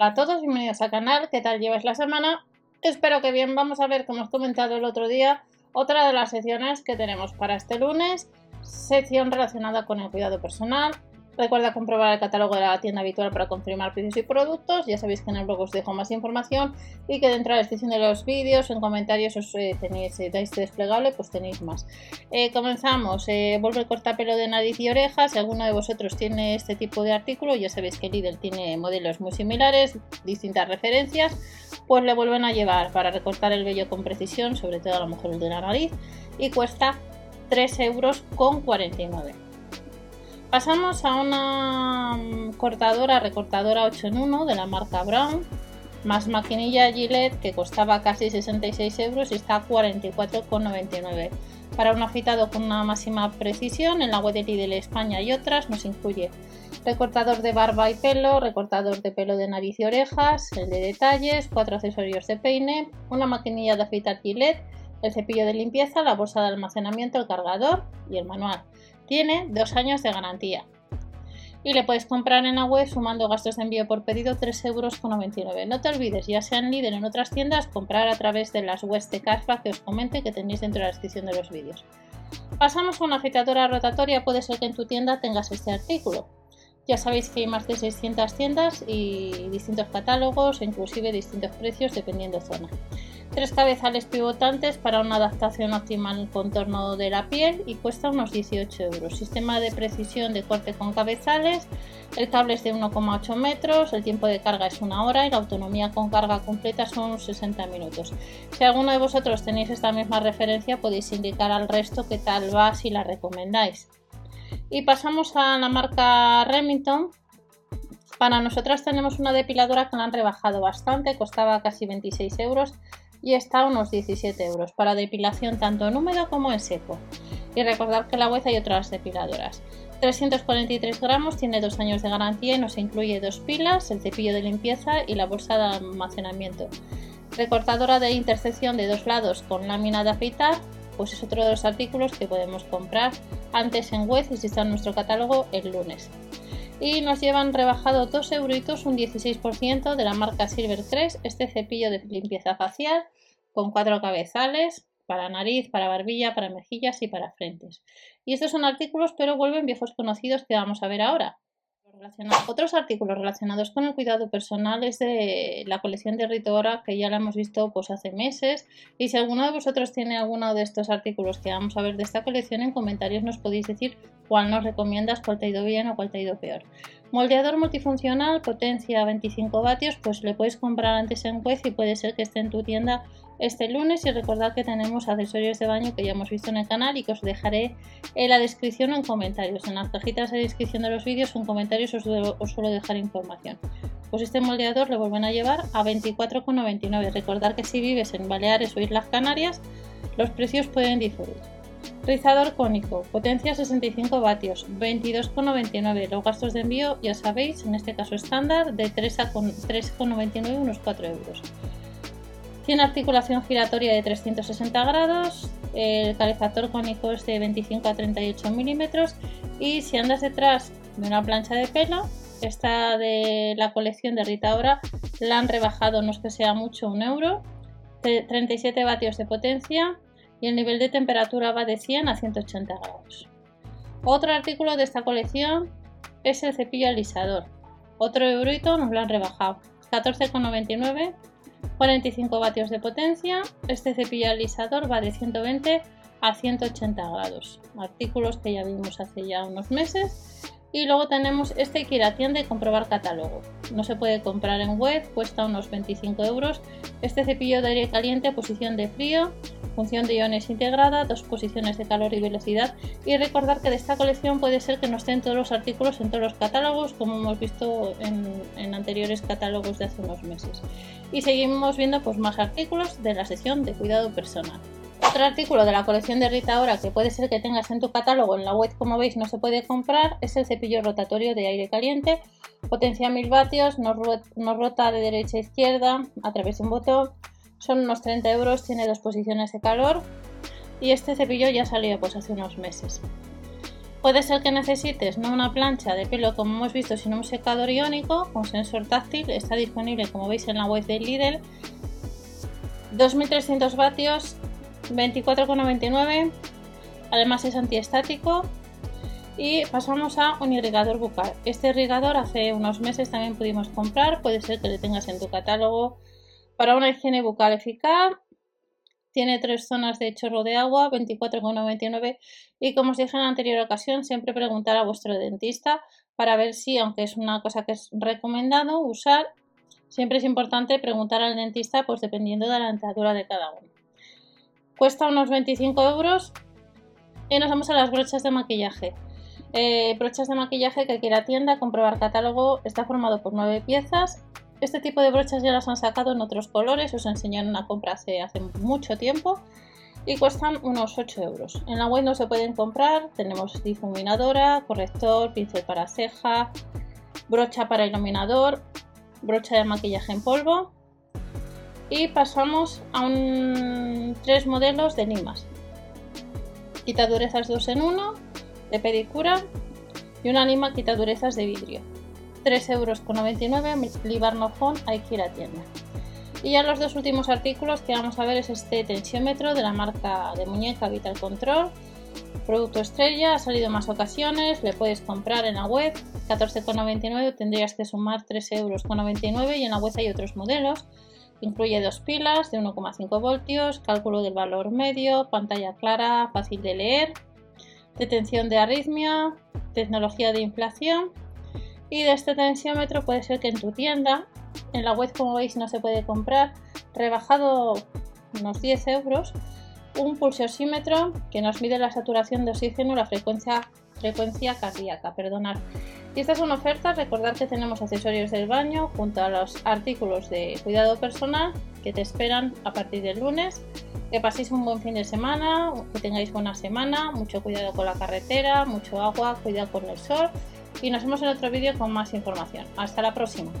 Hola a todos, bienvenidos al canal. ¿Qué tal lleváis la semana? Espero que bien. Vamos a ver, como os comentado el otro día, otra de las secciones que tenemos para este lunes. Sección relacionada con el cuidado personal, Recuerda comprobar el catálogo de la tienda habitual para confirmar precios y productos. Ya sabéis que en el blog os dejo más información y que dentro de la descripción de los vídeos, en comentarios, os eh, tenéis, eh, desplegable, pues tenéis más. Eh, comenzamos. vuelve el cortapelo de nariz y orejas. Si alguno de vosotros tiene este tipo de artículo, ya sabéis que Lidl tiene modelos muy similares, distintas referencias, pues le vuelven a llevar para recortar el vello con precisión, sobre todo a lo mejor el de la nariz, y cuesta 3 euros con 49. Pasamos a una mm, cortadora, recortadora 8 en 1 de la marca Brown, más maquinilla Gillette que costaba casi 66 euros y está a 44,99. Para un afeitado con una máxima precisión, en la web de Lidl España y otras nos incluye recortador de barba y pelo, recortador de pelo de nariz y orejas, el de detalles, cuatro accesorios de peine, una maquinilla de afeitar Gillette, el cepillo de limpieza, la bolsa de almacenamiento, el cargador y el manual. Tiene dos años de garantía. Y le puedes comprar en la web sumando gastos de envío por pedido 3,99 euros. No te olvides, ya sea en en otras tiendas, comprar a través de las webs de cashback que os comente que tenéis dentro de la descripción de los vídeos. Pasamos a una afeitadora rotatoria, puede ser que en tu tienda tengas este artículo. Ya sabéis que hay más de 600 tiendas y distintos catálogos, inclusive distintos precios dependiendo zona tres cabezales pivotantes para una adaptación óptima al contorno de la piel y cuesta unos 18 euros. Sistema de precisión de corte con cabezales, el cable es de 1,8 metros, el tiempo de carga es una hora y la autonomía con carga completa son 60 minutos. Si alguno de vosotros tenéis esta misma referencia podéis indicar al resto qué tal va si la recomendáis. Y pasamos a la marca Remington, para nosotras tenemos una depiladora que la han rebajado bastante, costaba casi 26 euros y está a unos 17 euros para depilación tanto en húmedo como en seco. Y recordar que en la web hay otras depiladoras. 343 gramos, tiene dos años de garantía y nos incluye dos pilas, el cepillo de limpieza y la bolsa de almacenamiento. Recortadora de intersección de dos lados con lámina de afeitar, pues es otro de los artículos que podemos comprar antes en web y si está en nuestro catálogo el lunes y nos llevan rebajado 2 euritos, un 16% de la marca Silver 3, este cepillo de limpieza facial con cuatro cabezales para nariz, para barbilla, para mejillas y para frentes. Y estos son artículos, pero vuelven viejos conocidos que vamos a ver ahora. Otros artículos relacionados con el cuidado personal es de la colección de Ritora que ya la hemos visto pues hace meses y si alguno de vosotros tiene alguno de estos artículos que vamos a ver de esta colección en comentarios nos podéis decir cuál nos recomiendas, cuál te ha ido bien o cuál te ha ido peor. Moldeador multifuncional, potencia 25 vatios, pues le puedes comprar antes en web y puede ser que esté en tu tienda este lunes y recordad que tenemos accesorios de baño que ya hemos visto en el canal y que os dejaré en la descripción o en comentarios. En las cajitas de descripción de los vídeos o en comentarios os, suelo dejar información. Pues este moldeador lo vuelven a llevar a 24,99. Recordad que si vives en Baleares o Islas Canarias, los precios pueden diferir. Rizador cónico, potencia 65 vatios, 22,99. Los gastos de envío, ya sabéis, en este caso estándar, de 3,99 unos 4 euros. Tiene articulación giratoria de 360 grados, el calefactor cónico es de 25 a 38 milímetros y si andas detrás de una plancha de pelo, esta de la colección de Rita Ora la han rebajado, no es que sea mucho, un euro, 37 vatios de potencia y el nivel de temperatura va de 100 a 180 grados. Otro artículo de esta colección es el cepillo alisador. Otro eurito nos lo han rebajado, 14,99 45 vatios de potencia. Este cepillo alisador va de 120 a 180 grados. Artículos que ya vimos hace ya unos meses. Y luego tenemos este que ir a tienda comprobar catálogo. No se puede comprar en web, cuesta unos 25 euros. Este cepillo de aire caliente, posición de frío, función de iones integrada, dos posiciones de calor y velocidad. Y recordar que de esta colección puede ser que no estén todos los artículos en todos los catálogos, como hemos visto en, anteriores catálogos de hace unos meses. Y seguimos viendo pues, más artículos de la sección de cuidado personal. Otro artículo de la colección de Rita Ora que puede ser que tengas en tu catálogo en la web, como veis, no se puede comprar, es el cepillo rotatorio de aire caliente. Potencia 1000 vatios, nos, rota de derecha a izquierda a través de un botón son unos 30 euros, tiene dos posiciones de calor y este cepillo ya salió pues hace unos meses. Puede ser que necesites no una plancha de pelo como hemos visto, sino un secador iónico con sensor táctil. Está disponible como veis en la web de Lidl. 2300 vatios, 24,99. Además es antiestático. Y pasamos a un irrigador bucal. Este irrigador hace unos meses también pudimos comprar. Puede ser que le tengas en tu catálogo para una higiene bucal eficaz tiene tres zonas de chorro de agua, 24,99 y como os dije en la anterior ocasión, siempre preguntar a vuestro dentista para ver si, aunque es una cosa que es recomendado usar, siempre es importante preguntar al dentista pues dependiendo de la dentadura de cada uno. Cuesta unos 25 euros y nos vamos a las brochas de maquillaje. Eh, brochas de maquillaje que quiera tienda, comprobar catálogo, está formado por 9 piezas este tipo de brochas ya las han sacado en otros colores, os enseñé en una compra hace, hace mucho tiempo y cuestan unos 8 euros. En la web no se pueden comprar, tenemos difuminadora, corrector, pincel para ceja, brocha para iluminador, brocha de maquillaje en polvo y pasamos a un, tres modelos de limas. Quitadurezas 2 en 1 de pedicura y una lima quitadurezas de vidrio. 3,99 euros Libarno Phone, hay que ir a tienda. Y ya los dos últimos artículos que vamos a ver es este tensiómetro de la marca de muñeca Vital Control. Producto estrella, ha salido más ocasiones, le puedes comprar en la web, 14,99 tendrías que sumar 3,99 euros y en la web hay otros modelos. Incluye dos pilas de 1,5 voltios, cálculo del valor medio, pantalla clara, fácil de leer, detención de arritmia, tecnología de inflación y de este tensiómetro puede ser que en tu tienda, en la web como veis no se puede comprar, rebajado unos 10 euros, un pulsosímetro que nos mide la saturación de oxígeno la frecuencia, frecuencia cardíaca. Perdonad. Y esta es una oferta, recordad que tenemos accesorios del baño junto a los artículos de cuidado personal que te esperan a partir del lunes. Que paséis un buen fin de semana, que tengáis buena semana, mucho cuidado con la carretera, mucho agua, cuidado con el sol y nos vemos en otro vídeo con más información. Hasta la próxima.